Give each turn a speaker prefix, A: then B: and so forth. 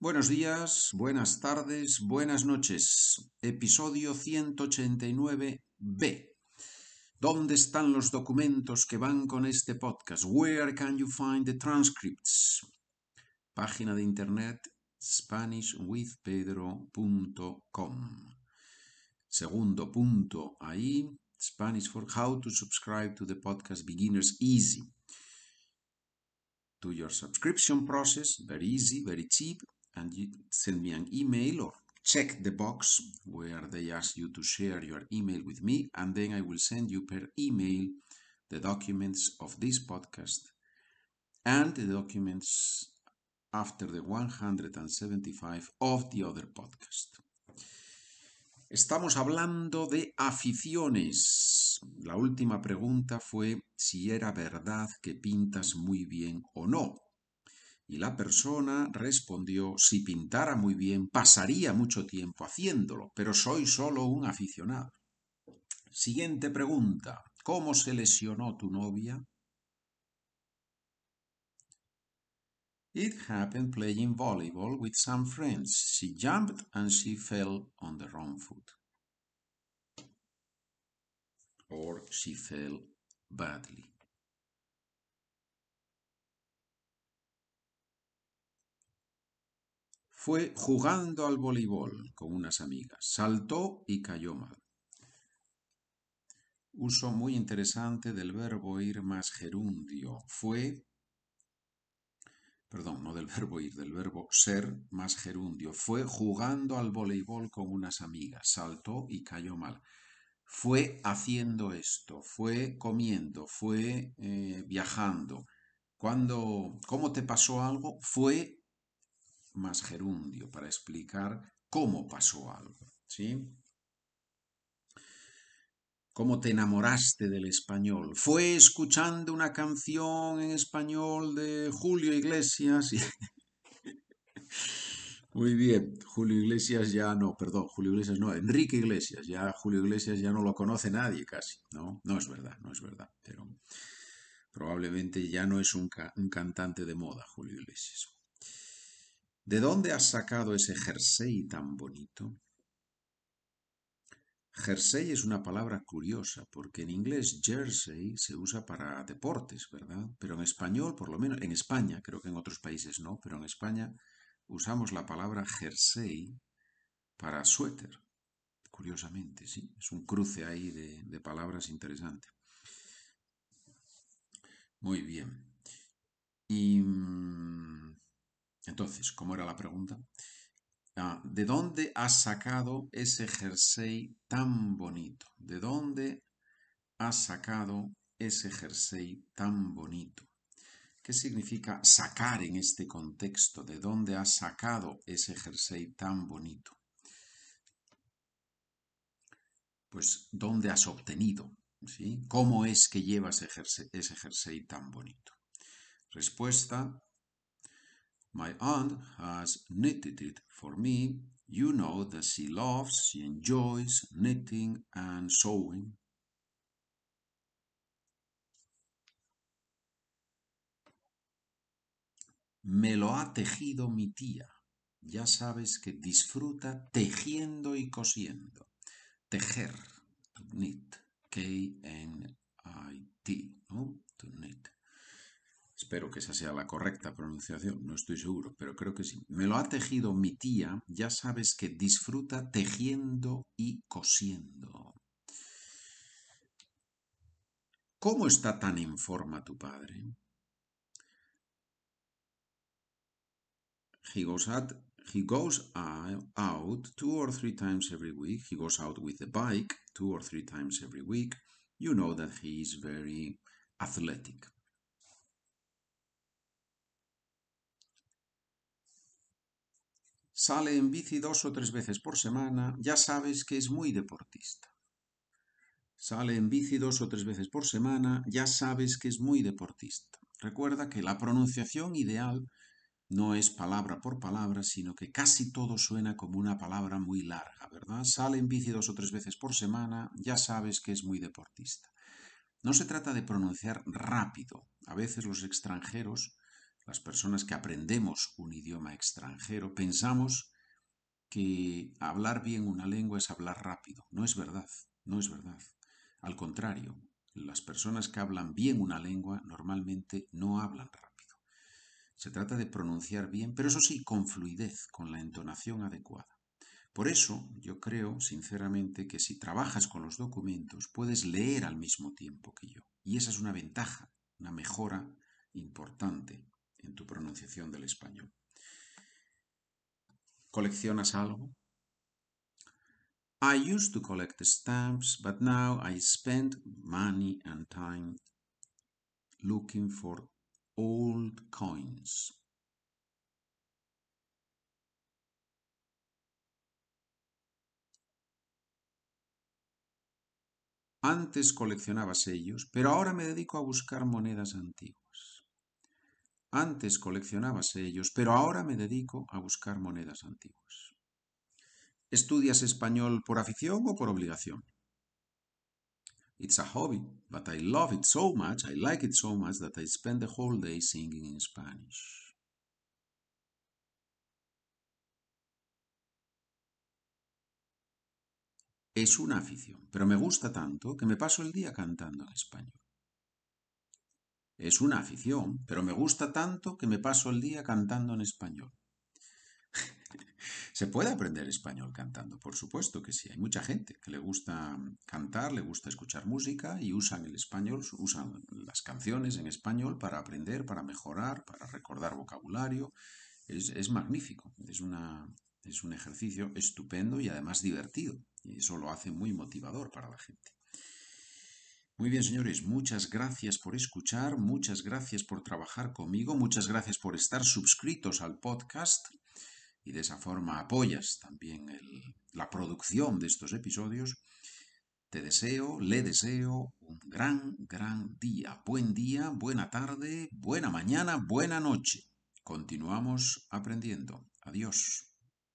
A: Buenos días, buenas tardes, buenas noches. Episodio 189b. ¿Dónde están los documentos que van con este podcast? Where can you find the transcripts? Página de internet SpanishWithPedro.com. Segundo punto ahí, Spanish for how to subscribe to the podcast Beginners Easy. Do your subscription process, very easy, very cheap, and you send me an email or check the box where they ask you to share your email with me, and then I will send you per email the documents of this podcast and the documents after the 175 of the other podcast. Estamos hablando de aficiones. La última pregunta fue si era verdad que pintas muy bien o no. Y la persona respondió, si pintara muy bien, pasaría mucho tiempo haciéndolo, pero soy solo un aficionado. Siguiente pregunta, ¿cómo se lesionó tu novia? It happened playing volleyball with some friends. She jumped and she fell on the wrong foot. Or she fell badly. Fue jugando al voleibol con unas amigas. Saltó y cayó mal. Uso muy interesante del verbo ir más gerundio. Fue, perdón, no del verbo ir, del verbo ser más gerundio. Fue jugando al voleibol con unas amigas. Saltó y cayó mal. Fue haciendo esto, fue comiendo, fue eh, viajando. Cuando, ¿cómo te pasó algo? Fue más gerundio para explicar cómo pasó algo, ¿sí? ¿Cómo te enamoraste del español? Fue escuchando una canción en español de Julio Iglesias y... Muy bien, Julio Iglesias ya no, perdón, Julio Iglesias no, Enrique Iglesias, ya Julio Iglesias ya no lo conoce nadie casi, ¿no? No es verdad, no es verdad, pero probablemente ya no es un, un cantante de moda, Julio Iglesias. ¿De dónde has sacado ese jersey tan bonito? Jersey es una palabra curiosa porque en inglés jersey se usa para deportes, ¿verdad? Pero en español, por lo menos en España, creo que en otros países no, pero en España usamos la palabra jersey para suéter. Curiosamente, sí, es un cruce ahí de, de palabras interesante. Muy bien. Y mm, entonces, ¿cómo era la pregunta? Ah, ¿De dónde has sacado ese jersey tan bonito? ¿De dónde has sacado ese jersey tan bonito? ¿Qué significa sacar en este contexto? ¿De dónde has sacado ese jersey tan bonito? Pues, ¿dónde has obtenido? ¿Cómo es que llevas ese jersey tan bonito? Respuesta, My aunt has knitted it for me. You know that she loves, she enjoys knitting and sewing. Me lo ha tejido mi tía. Ya sabes que disfruta tejiendo y cosiendo. Tejer, to knit, K-N-I-T, ¿no? To knit. Espero que esa sea la correcta pronunciación, no estoy seguro, pero creo que sí. Me lo ha tejido mi tía, ya sabes que disfruta tejiendo y cosiendo. ¿Cómo está tan en forma tu padre? He goes he goes out two or three times every week. He goes out with the bike two or three times every week. You know that he is very athletic. Sale en bici dos o tres veces por semana, ya sabes que es muy deportista. Sale en bici dos o tres veces por semana, ya sabes que es muy deportista. Recuerda que la pronunciación ideal no es palabra por palabra, sino que casi todo suena como una palabra muy larga, ¿verdad? Sale en bici dos o tres veces por semana, ya sabes que es muy deportista. No se trata de pronunciar rápido. A veces los extranjeros las personas que aprendemos un idioma extranjero, pensamos que hablar bien una lengua es hablar rápido. No es verdad, no es verdad. Al contrario, las personas que hablan bien una lengua normalmente no hablan rápido. Se trata de pronunciar bien, pero eso sí, con fluidez, con la entonación adecuada. Por eso yo creo, sinceramente, que si trabajas con los documentos puedes leer al mismo tiempo que yo. Y esa es una ventaja, una mejora importante en tu pronunciación del español. ¿Coleccionas algo? I used to collect stamps, but now I spend money and time looking for old coins. Antes coleccionaba sellos, pero ahora me dedico a buscar monedas antiguas. Antes coleccionaba sellos, pero ahora me dedico a buscar monedas antiguas. ¿Estudias español por afición o por obligación? It's a hobby, but I love it so much, I like it so much that I spend the whole day singing in Spanish. Es una afición, pero me gusta tanto que me paso el día cantando en español. Es una afición, pero me gusta tanto que me paso el día cantando en español. Se puede aprender español cantando, por supuesto que sí. Hay mucha gente que le gusta cantar, le gusta escuchar música y usan el español, usan las canciones en español para aprender, para mejorar, para recordar vocabulario. Es, es magnífico, es, una, es un ejercicio estupendo y además divertido. Y eso lo hace muy motivador para la gente. Muy bien, señores, muchas gracias por escuchar, muchas gracias por trabajar conmigo, muchas gracias por estar suscritos al podcast y de esa forma apoyas también la producción de estos episodios. Te deseo, le deseo un gran, gran día. Buen día, buena tarde, buena mañana, buena noche. Continuamos aprendiendo. Adiós.